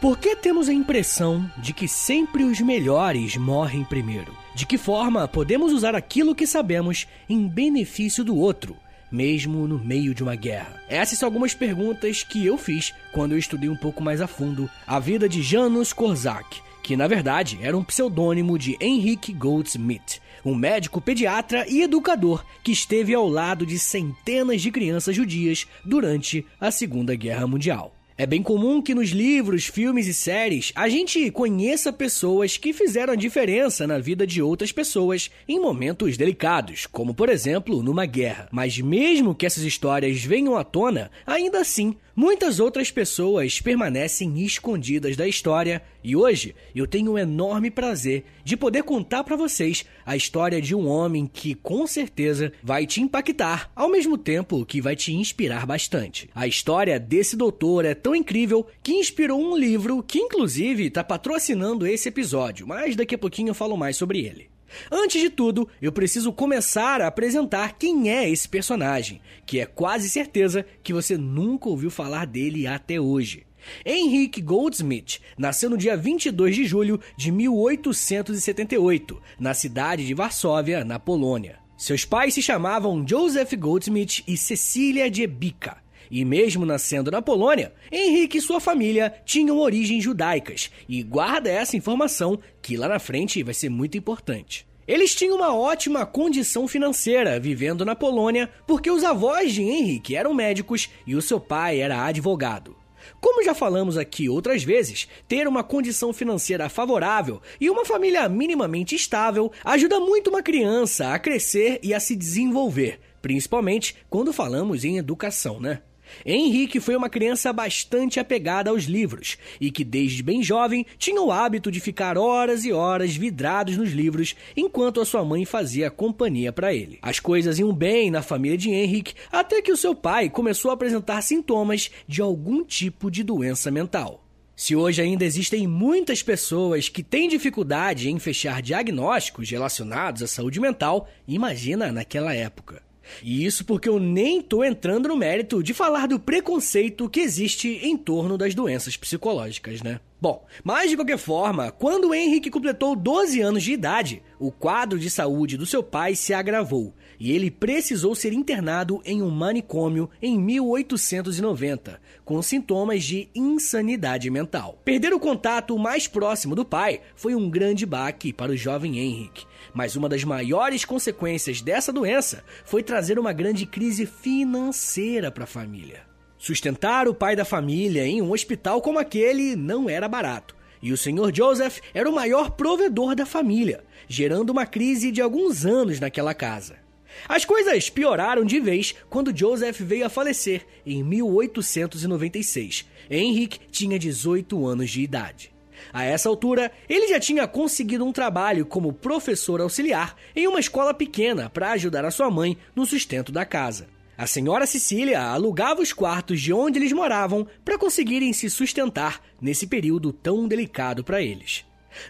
Por que temos a impressão de que sempre os melhores morrem primeiro? De que forma podemos usar aquilo que sabemos em benefício do outro, mesmo no meio de uma guerra? Essas são algumas perguntas que eu fiz quando eu estudei um pouco mais a fundo a vida de Janusz Korczak, que na verdade era um pseudônimo de Henrik Goldsmith, um médico pediatra e educador que esteve ao lado de centenas de crianças judias durante a Segunda Guerra Mundial. É bem comum que nos livros, filmes e séries a gente conheça pessoas que fizeram a diferença na vida de outras pessoas em momentos delicados, como por exemplo numa guerra. Mas mesmo que essas histórias venham à tona, ainda assim Muitas outras pessoas permanecem escondidas da história e hoje eu tenho o enorme prazer de poder contar para vocês a história de um homem que com certeza vai te impactar, ao mesmo tempo que vai te inspirar bastante. A história desse doutor é tão incrível que inspirou um livro que inclusive está patrocinando esse episódio, mas daqui a pouquinho eu falo mais sobre ele. Antes de tudo, eu preciso começar a apresentar quem é esse personagem, que é quase certeza que você nunca ouviu falar dele até hoje. Henrik Goldsmith nasceu no dia 22 de julho de 1878, na cidade de Varsóvia, na Polônia. Seus pais se chamavam Joseph Goldsmith e Cecília Diebica. E mesmo nascendo na Polônia, Henrique e sua família tinham origens judaicas, e guarda essa informação que lá na frente vai ser muito importante. Eles tinham uma ótima condição financeira vivendo na Polônia porque os avós de Henrique eram médicos e o seu pai era advogado. Como já falamos aqui outras vezes, ter uma condição financeira favorável e uma família minimamente estável ajuda muito uma criança a crescer e a se desenvolver, principalmente quando falamos em educação, né? Henrique foi uma criança bastante apegada aos livros e que desde bem jovem tinha o hábito de ficar horas e horas vidrados nos livros enquanto a sua mãe fazia companhia para ele. As coisas iam bem na família de Henrique até que o seu pai começou a apresentar sintomas de algum tipo de doença mental. Se hoje ainda existem muitas pessoas que têm dificuldade em fechar diagnósticos relacionados à saúde mental, imagina naquela época. E isso porque eu nem tô entrando no mérito de falar do preconceito que existe em torno das doenças psicológicas, né? Bom, mas de qualquer forma, quando Henrique completou 12 anos de idade, o quadro de saúde do seu pai se agravou e ele precisou ser internado em um manicômio em 1890, com sintomas de insanidade mental. Perder o contato mais próximo do pai foi um grande baque para o jovem Henrique, mas uma das maiores consequências dessa doença foi trazer uma grande crise financeira para a família. Sustentar o pai da família em um hospital como aquele não era barato. E o Sr. Joseph era o maior provedor da família, gerando uma crise de alguns anos naquela casa. As coisas pioraram de vez quando Joseph veio a falecer em 1896. Henrique tinha 18 anos de idade. A essa altura, ele já tinha conseguido um trabalho como professor auxiliar em uma escola pequena para ajudar a sua mãe no sustento da casa. A senhora Cecília alugava os quartos de onde eles moravam para conseguirem se sustentar nesse período tão delicado para eles.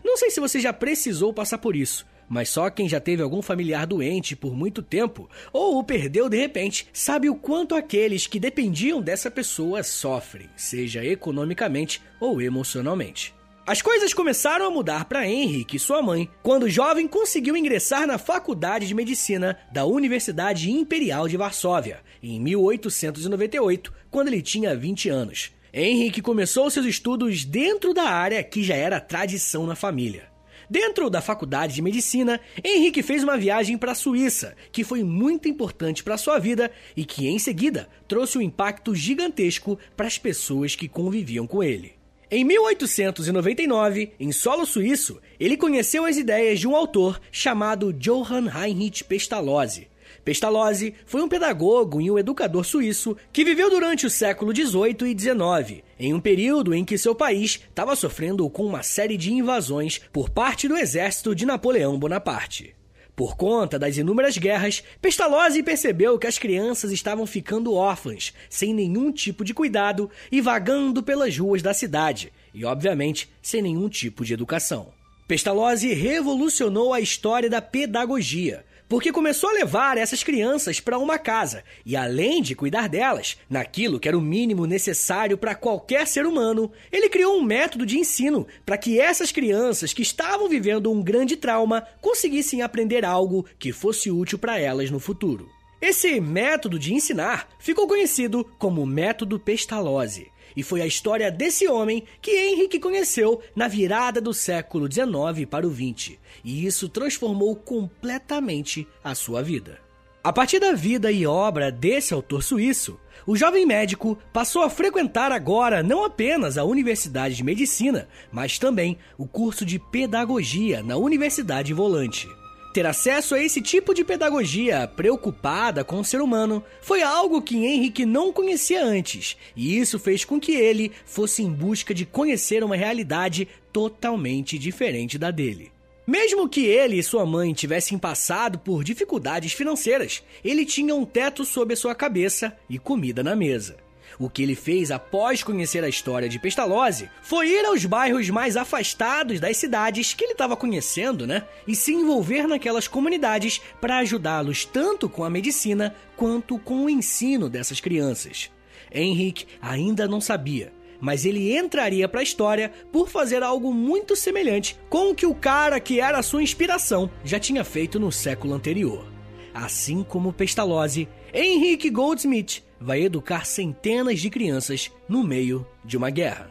Não sei se você já precisou passar por isso, mas só quem já teve algum familiar doente por muito tempo ou o perdeu de repente sabe o quanto aqueles que dependiam dessa pessoa sofrem, seja economicamente ou emocionalmente. As coisas começaram a mudar para Henrique sua mãe quando o jovem conseguiu ingressar na Faculdade de Medicina da Universidade Imperial de Varsóvia, em 1898, quando ele tinha 20 anos. Henrique começou seus estudos dentro da área que já era tradição na família. Dentro da faculdade de medicina, Henrique fez uma viagem para a Suíça, que foi muito importante para sua vida e que em seguida trouxe um impacto gigantesco para as pessoas que conviviam com ele. Em 1899, em solo suíço, ele conheceu as ideias de um autor chamado Johann Heinrich Pestalozzi. Pestalozzi foi um pedagogo e um educador suíço que viveu durante o século XVIII e XIX, em um período em que seu país estava sofrendo com uma série de invasões por parte do exército de Napoleão Bonaparte. Por conta das inúmeras guerras, Pestalozzi percebeu que as crianças estavam ficando órfãs, sem nenhum tipo de cuidado e vagando pelas ruas da cidade, e obviamente sem nenhum tipo de educação. Pestalozzi revolucionou a história da pedagogia, porque começou a levar essas crianças para uma casa e, além de cuidar delas, naquilo que era o mínimo necessário para qualquer ser humano, ele criou um método de ensino para que essas crianças que estavam vivendo um grande trauma conseguissem aprender algo que fosse útil para elas no futuro. Esse método de ensinar ficou conhecido como método Pestalozzi e foi a história desse homem que Henrique conheceu na virada do século XIX para o XX, e isso transformou completamente a sua vida. A partir da vida e obra desse autor suíço, o jovem médico passou a frequentar agora não apenas a Universidade de Medicina, mas também o curso de Pedagogia na Universidade Volante. Ter acesso a esse tipo de pedagogia preocupada com o ser humano foi algo que Henrique não conhecia antes, e isso fez com que ele fosse em busca de conhecer uma realidade totalmente diferente da dele. Mesmo que ele e sua mãe tivessem passado por dificuldades financeiras, ele tinha um teto sobre a sua cabeça e comida na mesa. O que ele fez após conhecer a história de Pestalozzi foi ir aos bairros mais afastados das cidades que ele estava conhecendo, né? E se envolver naquelas comunidades para ajudá-los tanto com a medicina quanto com o ensino dessas crianças. Henrique ainda não sabia, mas ele entraria para a história por fazer algo muito semelhante com o que o cara que era sua inspiração já tinha feito no século anterior. Assim como Pestalozzi, Henrique Goldsmith vai educar centenas de crianças no meio de uma guerra.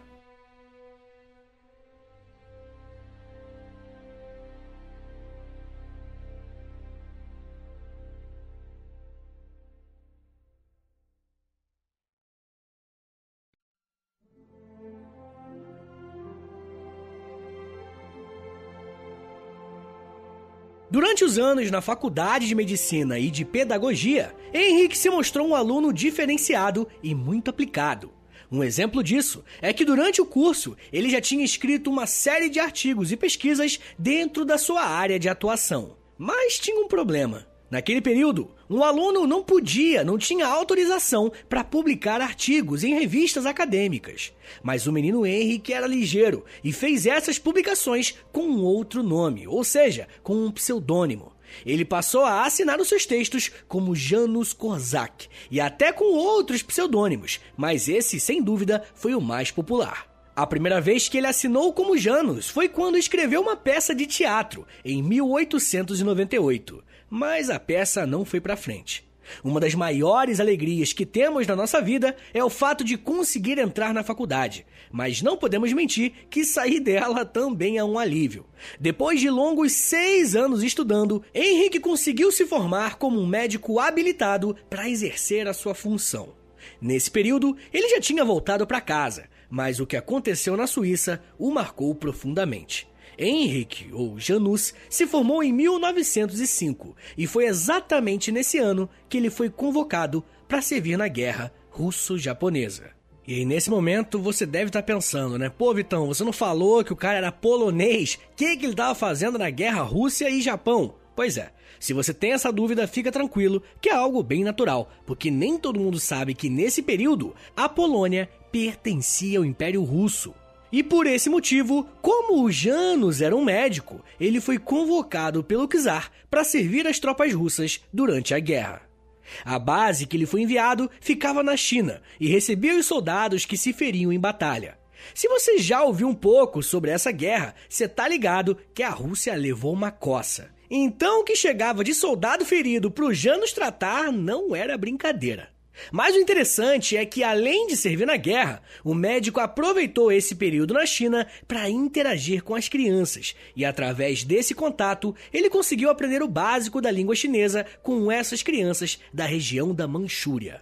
Durante os anos na faculdade de medicina e de pedagogia, Henrique se mostrou um aluno diferenciado e muito aplicado. Um exemplo disso é que durante o curso ele já tinha escrito uma série de artigos e pesquisas dentro da sua área de atuação. Mas tinha um problema. Naquele período, um aluno não podia, não tinha autorização para publicar artigos em revistas acadêmicas. Mas o menino Henrique era ligeiro e fez essas publicações com um outro nome, ou seja, com um pseudônimo. Ele passou a assinar os seus textos como Janus Kozak e até com outros pseudônimos, mas esse, sem dúvida, foi o mais popular. A primeira vez que ele assinou como Janus foi quando escreveu uma peça de teatro, em 1898 mas a peça não foi para frente. Uma das maiores alegrias que temos na nossa vida é o fato de conseguir entrar na faculdade, mas não podemos mentir que sair dela também é um alívio. Depois de longos seis anos estudando, Henrique conseguiu se formar como um médico habilitado para exercer a sua função. Nesse período, ele já tinha voltado para casa, mas o que aconteceu na Suíça o marcou profundamente. Henrique, ou Janus, se formou em 1905 e foi exatamente nesse ano que ele foi convocado para servir na guerra russo-japonesa. E aí, nesse momento, você deve estar tá pensando, né? Pô, Vitão, você não falou que o cara era polonês? O que, que ele estava fazendo na guerra Rússia e Japão? Pois é, se você tem essa dúvida, fica tranquilo, que é algo bem natural, porque nem todo mundo sabe que nesse período a Polônia pertencia ao Império Russo. E por esse motivo, como o Janus era um médico, ele foi convocado pelo czar para servir as tropas russas durante a guerra. A base que ele foi enviado ficava na China e recebia os soldados que se feriam em batalha. Se você já ouviu um pouco sobre essa guerra, você tá ligado que a Rússia levou uma coça. Então o que chegava de soldado ferido para o Janus tratar não era brincadeira. Mas o interessante é que, além de servir na guerra, o médico aproveitou esse período na China para interagir com as crianças, e através desse contato, ele conseguiu aprender o básico da língua chinesa com essas crianças da região da Manchúria.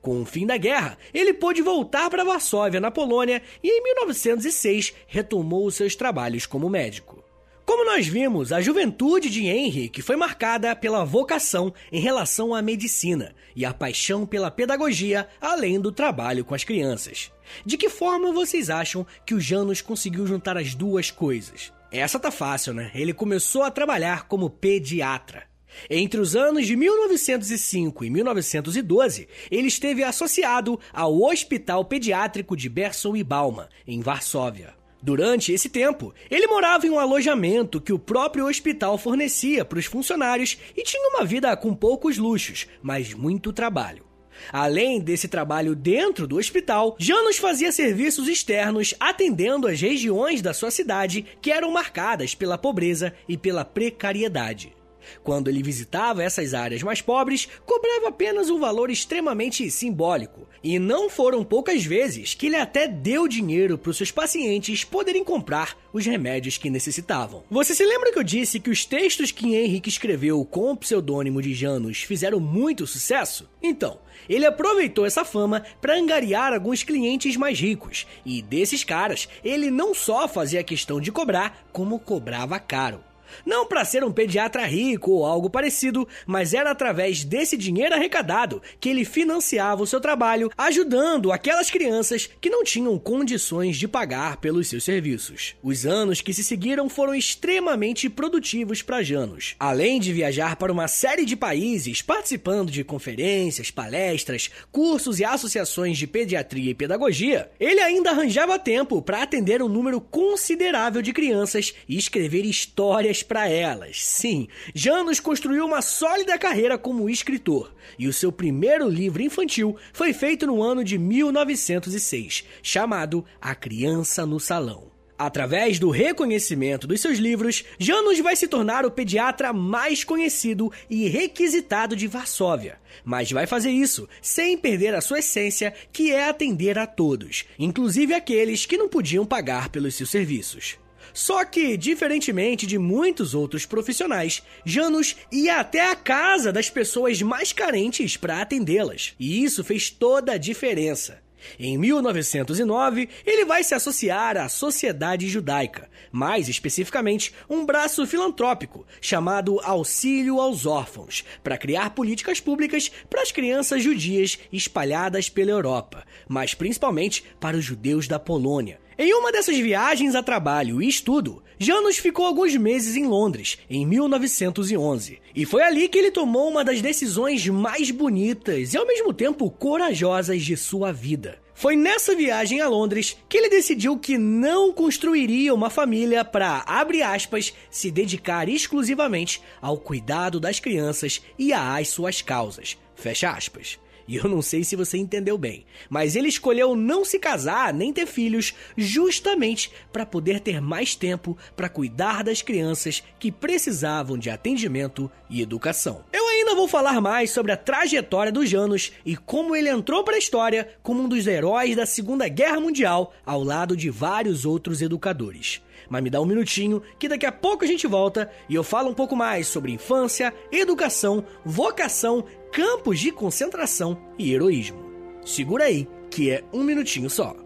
Com o fim da guerra, ele pôde voltar para Varsóvia, na Polônia, e em 1906 retomou seus trabalhos como médico. Como nós vimos, a juventude de Henrique foi marcada pela vocação em relação à medicina e a paixão pela pedagogia, além do trabalho com as crianças. De que forma vocês acham que o Janus conseguiu juntar as duas coisas? Essa tá fácil, né? Ele começou a trabalhar como pediatra. Entre os anos de 1905 e 1912, ele esteve associado ao Hospital Pediátrico de Berson e Balma, em Varsóvia. Durante esse tempo, ele morava em um alojamento que o próprio hospital fornecia para os funcionários e tinha uma vida com poucos luxos, mas muito trabalho. Além desse trabalho dentro do hospital, Janus fazia serviços externos atendendo as regiões da sua cidade que eram marcadas pela pobreza e pela precariedade. Quando ele visitava essas áreas mais pobres, cobrava apenas um valor extremamente simbólico. E não foram poucas vezes que ele até deu dinheiro para os seus pacientes poderem comprar os remédios que necessitavam. Você se lembra que eu disse que os textos que Henrique escreveu com o pseudônimo de Janus fizeram muito sucesso? Então, ele aproveitou essa fama para angariar alguns clientes mais ricos, e desses caras, ele não só fazia questão de cobrar, como cobrava caro. Não para ser um pediatra rico ou algo parecido, mas era através desse dinheiro arrecadado que ele financiava o seu trabalho, ajudando aquelas crianças que não tinham condições de pagar pelos seus serviços. Os anos que se seguiram foram extremamente produtivos para Janos. Além de viajar para uma série de países, participando de conferências, palestras, cursos e associações de pediatria e pedagogia, ele ainda arranjava tempo para atender um número considerável de crianças e escrever histórias para elas. Sim, Janos construiu uma sólida carreira como escritor, e o seu primeiro livro infantil foi feito no ano de 1906, chamado A Criança no Salão. Através do reconhecimento dos seus livros, Janos vai se tornar o pediatra mais conhecido e requisitado de Varsóvia. Mas vai fazer isso sem perder a sua essência, que é atender a todos, inclusive aqueles que não podiam pagar pelos seus serviços. Só que, diferentemente de muitos outros profissionais, Janus ia até a casa das pessoas mais carentes para atendê-las. E isso fez toda a diferença. Em 1909, ele vai se associar à Sociedade Judaica, mais especificamente um braço filantrópico chamado Auxílio aos Órfãos, para criar políticas públicas para as crianças judias espalhadas pela Europa, mas principalmente para os judeus da Polônia, em uma dessas viagens a trabalho e estudo, Janus ficou alguns meses em Londres, em 1911, e foi ali que ele tomou uma das decisões mais bonitas e ao mesmo tempo corajosas de sua vida. Foi nessa viagem a Londres que ele decidiu que não construiria uma família para, abre aspas, se dedicar exclusivamente ao cuidado das crianças e às suas causas, fecha aspas. E eu não sei se você entendeu bem, mas ele escolheu não se casar nem ter filhos justamente para poder ter mais tempo para cuidar das crianças que precisavam de atendimento e educação. Eu ainda vou falar mais sobre a trajetória dos Janos e como ele entrou para a história como um dos heróis da Segunda Guerra Mundial ao lado de vários outros educadores. Mas me dá um minutinho que daqui a pouco a gente volta e eu falo um pouco mais sobre infância, educação, vocação, campos de concentração e heroísmo. Segura aí, que é um minutinho só.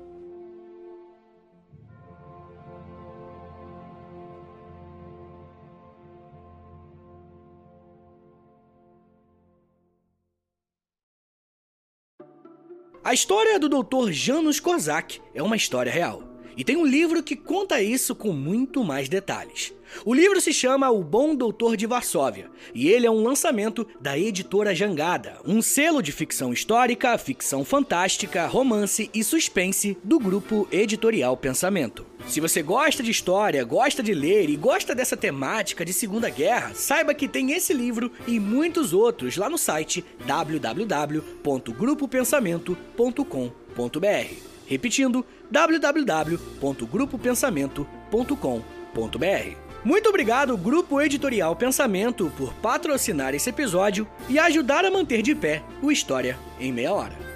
A história do Dr. Janusz Korczak é uma história real. E tem um livro que conta isso com muito mais detalhes. O livro se chama O Bom Doutor de Varsóvia e ele é um lançamento da editora Jangada, um selo de ficção histórica, ficção fantástica, romance e suspense do grupo editorial Pensamento. Se você gosta de história, gosta de ler e gosta dessa temática de Segunda Guerra, saiba que tem esse livro e muitos outros lá no site www.grupopensamento.com.br. Repetindo, www.grupopensamento.com.br. Muito obrigado, Grupo Editorial Pensamento, por patrocinar esse episódio e ajudar a manter de pé o História em Meia Hora.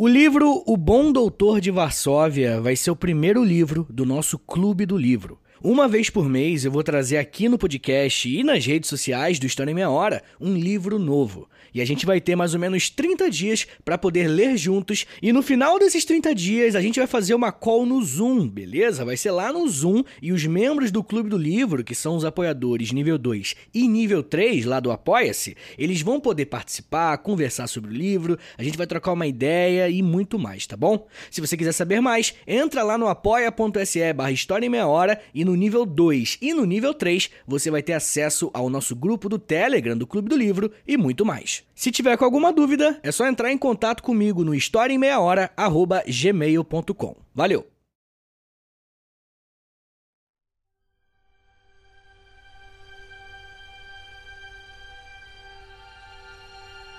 O livro O Bom Doutor de Varsóvia vai ser o primeiro livro do nosso Clube do Livro. Uma vez por mês eu vou trazer aqui no podcast e nas redes sociais do História em Meia Hora um livro novo. E a gente vai ter mais ou menos 30 dias para poder ler juntos. E no final desses 30 dias a gente vai fazer uma call no Zoom, beleza? Vai ser lá no Zoom e os membros do Clube do Livro, que são os apoiadores nível 2 e nível 3 lá do Apoia-se, eles vão poder participar, conversar sobre o livro, a gente vai trocar uma ideia e muito mais, tá bom? Se você quiser saber mais, entra lá no apoia.se barra História em Meia Hora e no nível 2 e no nível 3 você vai ter acesso ao nosso grupo do Telegram do Clube do Livro e muito mais. Se tiver com alguma dúvida, é só entrar em contato comigo no historiaemmeiahora.gmail.com. Valeu!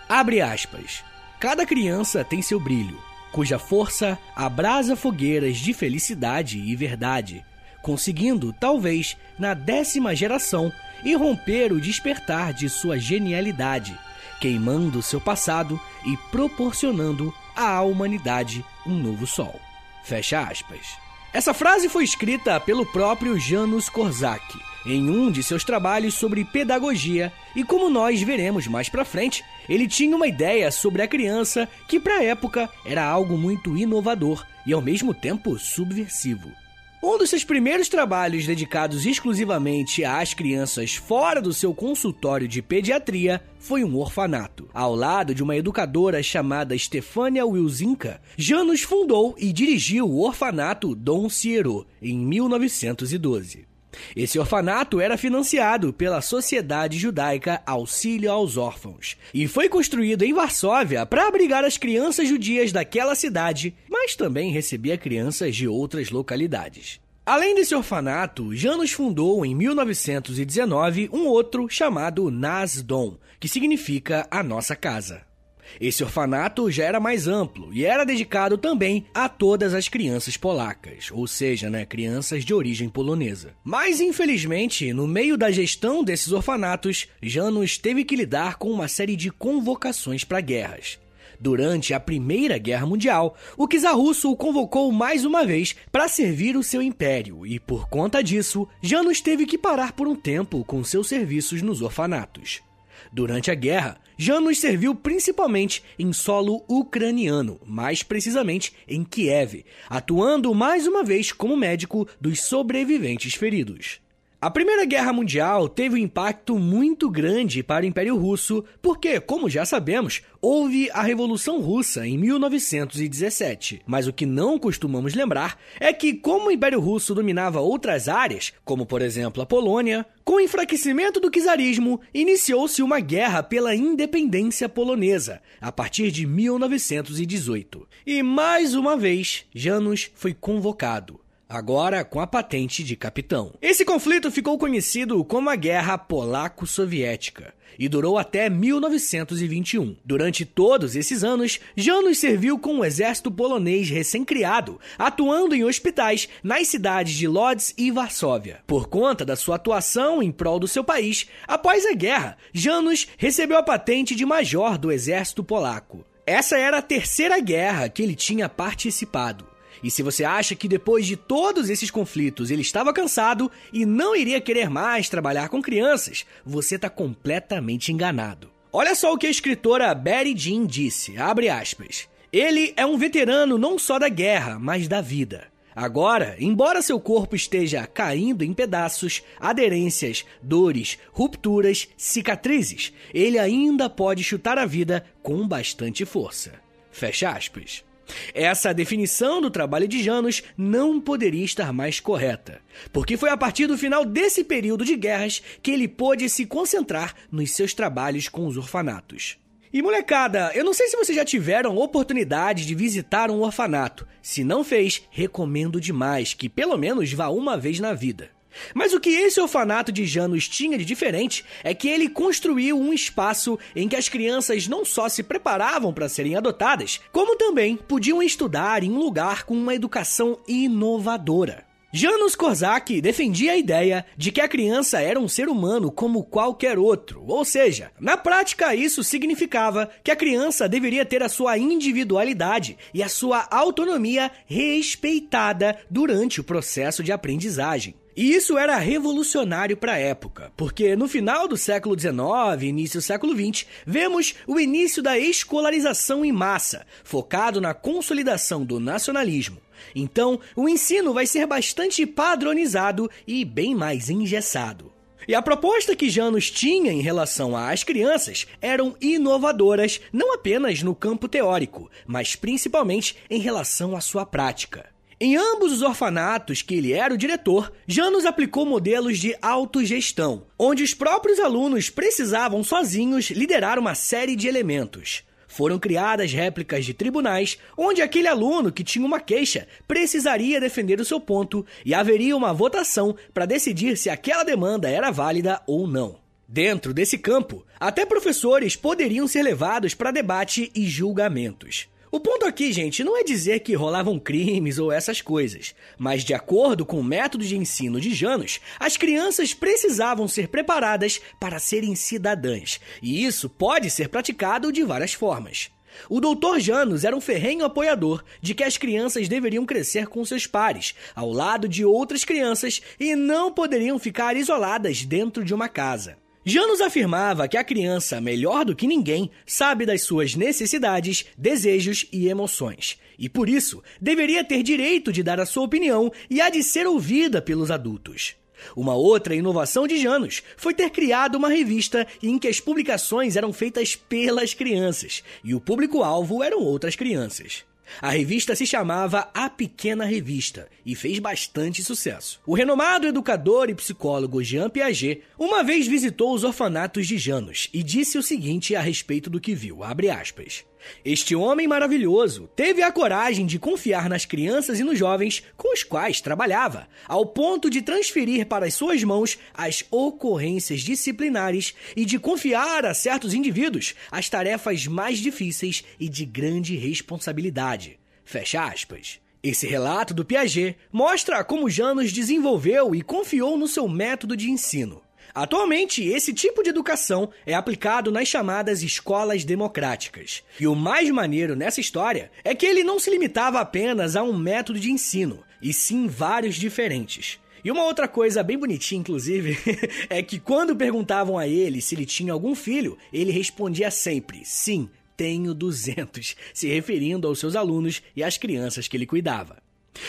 Abre aspas. Cada criança tem seu brilho, cuja força abrasa fogueiras de felicidade e verdade, conseguindo, talvez, na décima geração, irromper o despertar de sua genialidade, queimando seu passado e proporcionando à humanidade um novo sol. Fecha aspas. Essa frase foi escrita pelo próprio Janusz Korczak em um de seus trabalhos sobre pedagogia, e como nós veremos mais para frente, ele tinha uma ideia sobre a criança que para a época era algo muito inovador e ao mesmo tempo subversivo. Um dos seus primeiros trabalhos dedicados exclusivamente às crianças fora do seu consultório de pediatria foi um orfanato. Ao lado de uma educadora chamada Stefania Wilzinka, Janus fundou e dirigiu o orfanato Dom Ciero em 1912. Esse orfanato era financiado pela Sociedade Judaica Auxílio aos Órfãos e foi construído em Varsóvia para abrigar as crianças judias daquela cidade, mas também recebia crianças de outras localidades. Além desse orfanato, Janus fundou em 1919 um outro chamado Nasdom, que significa a nossa casa. Esse orfanato já era mais amplo e era dedicado também a todas as crianças polacas, ou seja, né, crianças de origem polonesa. Mas infelizmente, no meio da gestão desses orfanatos, Janus teve que lidar com uma série de convocações para guerras. Durante a Primeira Guerra Mundial, o czar russo o convocou mais uma vez para servir o seu império e, por conta disso, Janus teve que parar por um tempo com seus serviços nos orfanatos. Durante a guerra, Janus serviu principalmente em solo ucraniano, mais precisamente em Kiev, atuando mais uma vez como médico dos sobreviventes feridos. A Primeira Guerra Mundial teve um impacto muito grande para o Império Russo, porque, como já sabemos, houve a Revolução Russa em 1917. Mas o que não costumamos lembrar é que, como o Império Russo dominava outras áreas, como por exemplo a Polônia, com o enfraquecimento do czarismo, iniciou-se uma guerra pela independência polonesa, a partir de 1918. E mais uma vez, Janus foi convocado agora com a patente de capitão. Esse conflito ficou conhecido como a Guerra Polaco-Soviética e durou até 1921. Durante todos esses anos, Janus serviu com o exército polonês recém-criado, atuando em hospitais nas cidades de Lodz e Varsóvia. Por conta da sua atuação em prol do seu país, após a guerra, Janus recebeu a patente de major do exército polaco. Essa era a terceira guerra que ele tinha participado. E se você acha que depois de todos esses conflitos ele estava cansado e não iria querer mais trabalhar com crianças, você está completamente enganado. Olha só o que a escritora Betty Jean disse, abre aspas. Ele é um veterano não só da guerra, mas da vida. Agora, embora seu corpo esteja caindo em pedaços, aderências, dores, rupturas, cicatrizes, ele ainda pode chutar a vida com bastante força. Fecha aspas. Essa definição do trabalho de Janus não poderia estar mais correta, porque foi a partir do final desse período de guerras que ele pôde se concentrar nos seus trabalhos com os orfanatos. E molecada, eu não sei se vocês já tiveram oportunidade de visitar um orfanato. Se não fez, recomendo demais que pelo menos vá uma vez na vida. Mas o que esse orfanato de Janus tinha de diferente é que ele construiu um espaço em que as crianças não só se preparavam para serem adotadas, como também podiam estudar em um lugar com uma educação inovadora. Janusz Korczak defendia a ideia de que a criança era um ser humano como qualquer outro, ou seja, na prática isso significava que a criança deveria ter a sua individualidade e a sua autonomia respeitada durante o processo de aprendizagem. E isso era revolucionário para a época, porque no final do século XIX início do século XX, vemos o início da escolarização em massa, focado na consolidação do nacionalismo. Então, o ensino vai ser bastante padronizado e bem mais engessado. E a proposta que Janus tinha em relação às crianças eram inovadoras não apenas no campo teórico, mas principalmente em relação à sua prática. Em ambos os orfanatos que ele era o diretor, Janus aplicou modelos de autogestão, onde os próprios alunos precisavam sozinhos liderar uma série de elementos. Foram criadas réplicas de tribunais, onde aquele aluno que tinha uma queixa precisaria defender o seu ponto e haveria uma votação para decidir se aquela demanda era válida ou não. Dentro desse campo, até professores poderiam ser levados para debate e julgamentos. O ponto aqui, gente, não é dizer que rolavam crimes ou essas coisas, mas de acordo com o método de ensino de Janos, as crianças precisavam ser preparadas para serem cidadãs, e isso pode ser praticado de várias formas. O Dr. Janos era um ferrenho apoiador de que as crianças deveriam crescer com seus pares, ao lado de outras crianças, e não poderiam ficar isoladas dentro de uma casa. Janus afirmava que a criança, melhor do que ninguém, sabe das suas necessidades, desejos e emoções, e por isso deveria ter direito de dar a sua opinião e a de ser ouvida pelos adultos. Uma outra inovação de Janus foi ter criado uma revista em que as publicações eram feitas pelas crianças e o público-alvo eram outras crianças. A revista se chamava A Pequena Revista e fez bastante sucesso. O renomado educador e psicólogo Jean Piaget uma vez visitou os orfanatos de Janos e disse o seguinte a respeito do que viu, este homem maravilhoso teve a coragem de confiar nas crianças e nos jovens com os quais trabalhava, ao ponto de transferir para as suas mãos as ocorrências disciplinares e de confiar a certos indivíduos as tarefas mais difíceis e de grande responsabilidade. Fecha aspas. Esse relato do Piaget mostra como Janus desenvolveu e confiou no seu método de ensino. Atualmente, esse tipo de educação é aplicado nas chamadas escolas democráticas. E o mais maneiro nessa história é que ele não se limitava apenas a um método de ensino, e sim vários diferentes. E uma outra coisa bem bonitinha, inclusive, é que quando perguntavam a ele se ele tinha algum filho, ele respondia sempre: sim, tenho 200, se referindo aos seus alunos e às crianças que ele cuidava.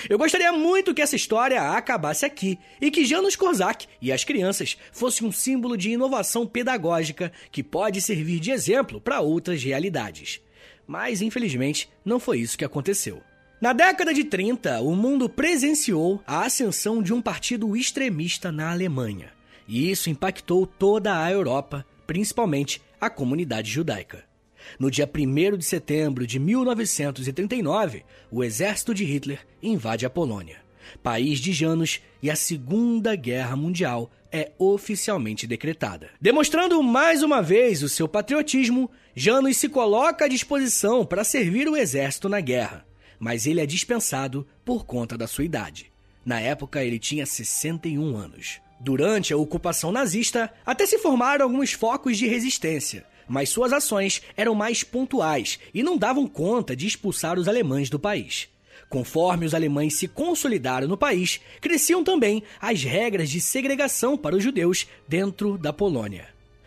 Eu gostaria muito que essa história acabasse aqui e que Janusz Korczak e as crianças fossem um símbolo de inovação pedagógica que pode servir de exemplo para outras realidades. Mas, infelizmente, não foi isso que aconteceu. Na década de 30, o mundo presenciou a ascensão de um partido extremista na Alemanha, e isso impactou toda a Europa, principalmente a comunidade judaica. No dia 1 de setembro de 1939, o exército de Hitler invade a Polônia, país de Janos, e a Segunda Guerra Mundial é oficialmente decretada. Demonstrando mais uma vez o seu patriotismo, Janos se coloca à disposição para servir o exército na guerra, mas ele é dispensado por conta da sua idade. Na época, ele tinha 61 anos. Durante a ocupação nazista, até se formaram alguns focos de resistência, mas suas ações eram mais pontuais e não davam conta de expulsar os alemães do país. Conforme os alemães se consolidaram no país, cresciam também as regras de segregação para os judeus dentro da Polônia.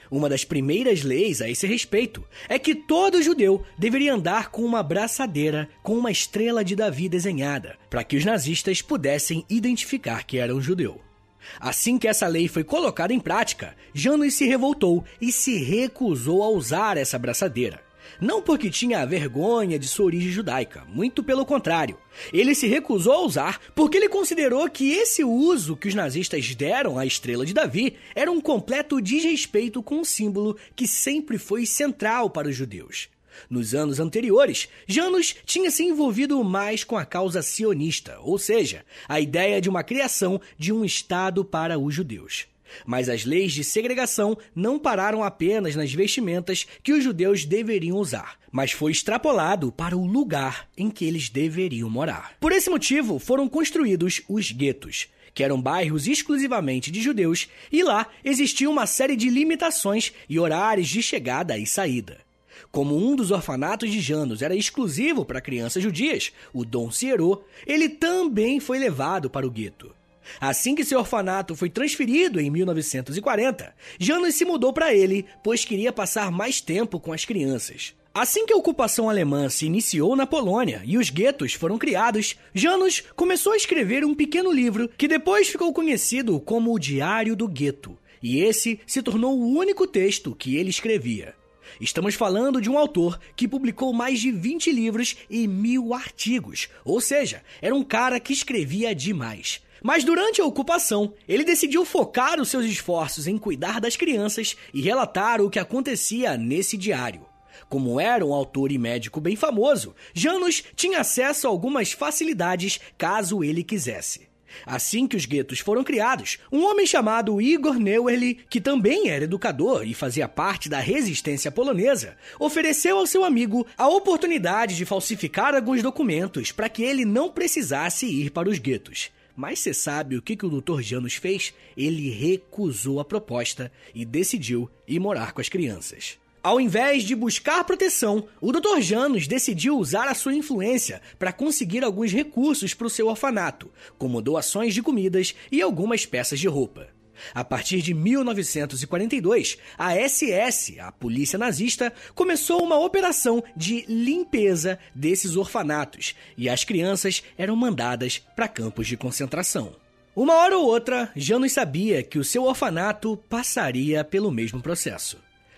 Uma das primeiras leis a esse respeito é que todo judeu deveria andar com uma braçadeira com uma estrela de Davi desenhada, para que os nazistas pudessem identificar que era um judeu. Assim que essa lei foi colocada em prática, Janus se revoltou e se recusou a usar essa braçadeira. Não porque tinha vergonha de sua origem judaica, muito pelo contrário. Ele se recusou a usar porque ele considerou que esse uso que os nazistas deram à estrela de Davi era um completo desrespeito com um símbolo que sempre foi central para os judeus. Nos anos anteriores, Janus tinha se envolvido mais com a causa sionista, ou seja, a ideia de uma criação de um Estado para os judeus. Mas as leis de segregação não pararam apenas nas vestimentas que os judeus deveriam usar, mas foi extrapolado para o lugar em que eles deveriam morar. Por esse motivo, foram construídos os guetos, que eram bairros exclusivamente de judeus, e lá existia uma série de limitações e horários de chegada e saída. Como um dos orfanatos de Janos era exclusivo para crianças judias, o Dom Cierot, ele também foi levado para o gueto. Assim que seu orfanato foi transferido em 1940, Janos se mudou para ele, pois queria passar mais tempo com as crianças. Assim que a ocupação alemã se iniciou na Polônia e os guetos foram criados, Janos começou a escrever um pequeno livro que depois ficou conhecido como o Diário do Gueto e esse se tornou o único texto que ele escrevia. Estamos falando de um autor que publicou mais de 20 livros e mil artigos, ou seja, era um cara que escrevia demais. Mas durante a ocupação, ele decidiu focar os seus esforços em cuidar das crianças e relatar o que acontecia nesse diário. Como era um autor e médico bem famoso, Janus tinha acesso a algumas facilidades caso ele quisesse. Assim que os guetos foram criados, um homem chamado Igor Neuerli, que também era educador e fazia parte da resistência polonesa, ofereceu ao seu amigo a oportunidade de falsificar alguns documentos para que ele não precisasse ir para os guetos. Mas você sabe o que, que o Dr. Janus fez? Ele recusou a proposta e decidiu ir morar com as crianças. Ao invés de buscar proteção, o Dr. Janus decidiu usar a sua influência para conseguir alguns recursos para o seu orfanato, como doações de comidas e algumas peças de roupa. A partir de 1942, a SS, a polícia nazista, começou uma operação de limpeza desses orfanatos e as crianças eram mandadas para campos de concentração. Uma hora ou outra, Janus sabia que o seu orfanato passaria pelo mesmo processo.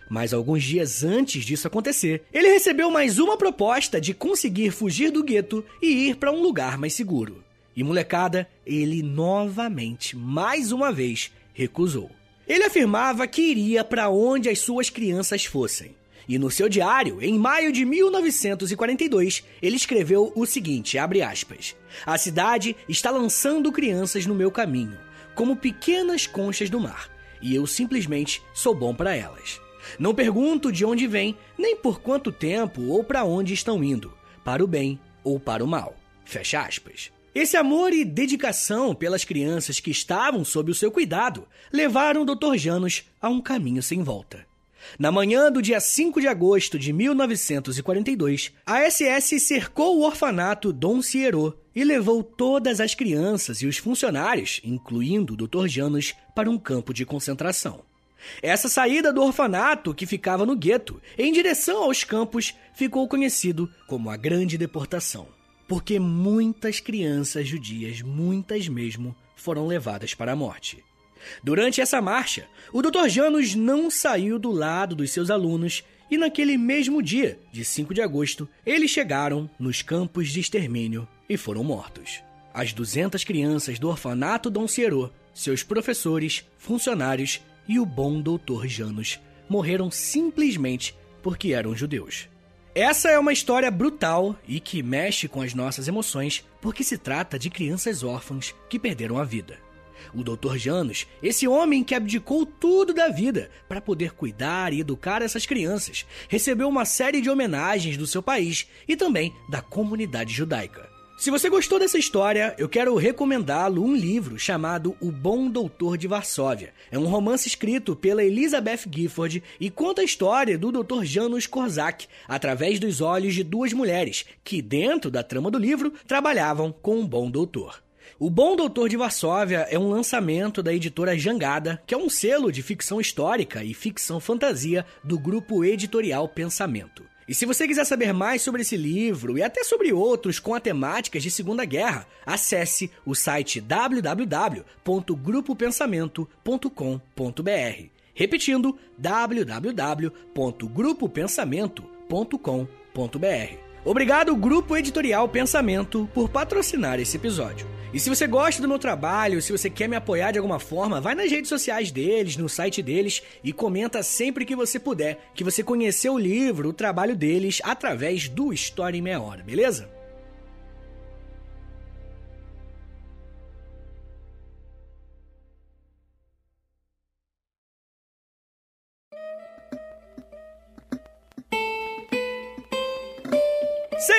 Mas alguns dias antes disso acontecer, ele recebeu mais uma proposta de conseguir fugir do gueto e ir para um lugar mais seguro. E molecada, ele novamente, mais uma vez, recusou. Ele afirmava que iria para onde as suas crianças fossem. E no seu diário, em maio de 1942, ele escreveu o seguinte, aspas: A cidade está lançando crianças no meu caminho, como pequenas conchas do mar, e eu simplesmente sou bom para elas. Não pergunto de onde vêm, nem por quanto tempo ou para onde estão indo, para o bem ou para o mal. Fecha aspas. Esse amor e dedicação pelas crianças que estavam sob o seu cuidado levaram o Dr. Janos a um caminho sem volta. Na manhã do dia 5 de agosto de 1942, a SS cercou o orfanato Dom Cierot e levou todas as crianças e os funcionários, incluindo o Dr. Janos, para um campo de concentração. Essa saída do orfanato, que ficava no gueto, em direção aos campos, ficou conhecido como a Grande Deportação, porque muitas crianças judias, muitas mesmo, foram levadas para a morte. Durante essa marcha, o Dr. Janus não saiu do lado dos seus alunos e naquele mesmo dia, de 5 de agosto, eles chegaram nos campos de extermínio e foram mortos. As 200 crianças do orfanato Dom Cierot, seus professores, funcionários e o bom doutor Janus morreram simplesmente porque eram judeus. Essa é uma história brutal e que mexe com as nossas emoções porque se trata de crianças órfãs que perderam a vida. O Dr. Janus, esse homem que abdicou tudo da vida para poder cuidar e educar essas crianças, recebeu uma série de homenagens do seu país e também da comunidade judaica. Se você gostou dessa história, eu quero recomendá-lo um livro chamado O Bom Doutor de Varsóvia. É um romance escrito pela Elizabeth Gifford e conta a história do Dr. Janusz Korczak através dos olhos de duas mulheres que, dentro da trama do livro, trabalhavam com um bom doutor. O Bom Doutor de Varsóvia é um lançamento da editora Jangada, que é um selo de ficção histórica e ficção fantasia do grupo editorial Pensamento. E se você quiser saber mais sobre esse livro e até sobre outros com a temáticas de Segunda Guerra, acesse o site www.grupopensamento.com.br. Repetindo, www.grupopensamento.com.br. Obrigado, Grupo Editorial Pensamento, por patrocinar esse episódio. E se você gosta do meu trabalho, se você quer me apoiar de alguma forma, vai nas redes sociais deles, no site deles e comenta sempre que você puder que você conheceu o livro, o trabalho deles através do História em Meia Hora, beleza?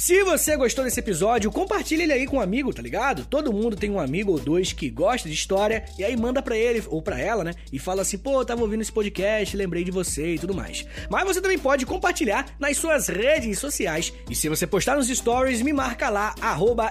Se você gostou desse episódio, compartilhe ele aí com um amigo, tá ligado? Todo mundo tem um amigo ou dois que gosta de história e aí manda para ele ou para ela, né? E fala assim: "Pô, tava ouvindo esse podcast, lembrei de você" e tudo mais. Mas você também pode compartilhar nas suas redes sociais e se você postar nos stories, me marca lá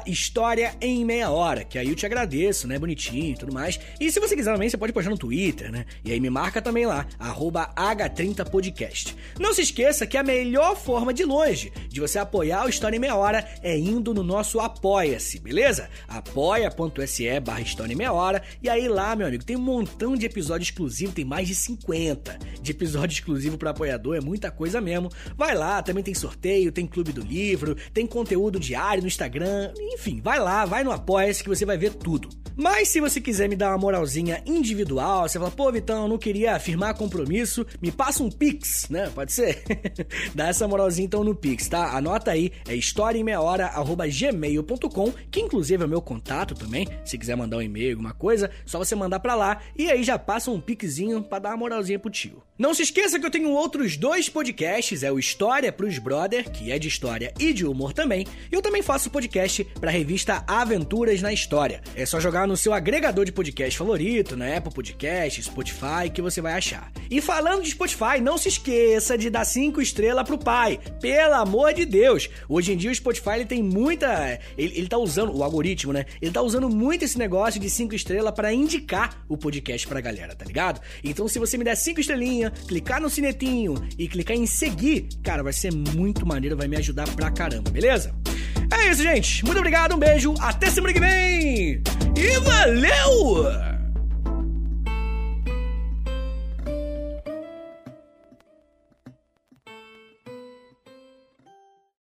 @história em meia hora, que aí eu te agradeço, né? Bonitinho e tudo mais. E se você quiser também, você pode postar no Twitter, né? E aí me marca também lá H30podcast. Não se esqueça que a melhor forma de longe de você apoiar o História em Meia Hora é indo no nosso Apoia-se, beleza? apoia.se barra História Meia Hora. E aí lá, meu amigo, tem um montão de episódio exclusivo, tem mais de 50 de episódio exclusivo para apoiador, é muita coisa mesmo. Vai lá, também tem sorteio, tem clube do livro, tem conteúdo diário no Instagram, enfim, vai lá, vai no Apoia-se que você vai ver tudo. Mas se você quiser me dar uma moralzinha individual, você fala, pô, Vitão, eu não queria firmar compromisso, me passa um Pix, né? Pode ser? Dá essa moralzinha então no Pix, tá? Anota aí, é historiaemmeiahora.gmail.com, que inclusive é meu contato também. Se quiser mandar um e-mail, alguma coisa, só você mandar pra lá e aí já passa um pixinho pra dar uma moralzinha pro tio. Não se esqueça que eu tenho outros dois podcasts, é o História pros Brother, que é de história e de humor também, e eu também faço podcast pra revista Aventuras na História. É só jogar no seu agregador de podcast favorito, na Apple Podcast, Spotify, que você vai achar. E falando de Spotify, não se esqueça de dar cinco estrelas pro pai. Pelo amor de Deus! Hoje em dia o Spotify ele tem muita. Ele, ele tá usando, o algoritmo, né? Ele tá usando muito esse negócio de cinco estrelas para indicar o podcast pra galera, tá ligado? Então se você me der cinco estrelinhas, clicar no sinetinho e clicar em seguir, cara, vai ser muito maneiro, vai me ajudar pra caramba, beleza? É isso, gente. Muito obrigado, um beijo, até semana que vem e valeu!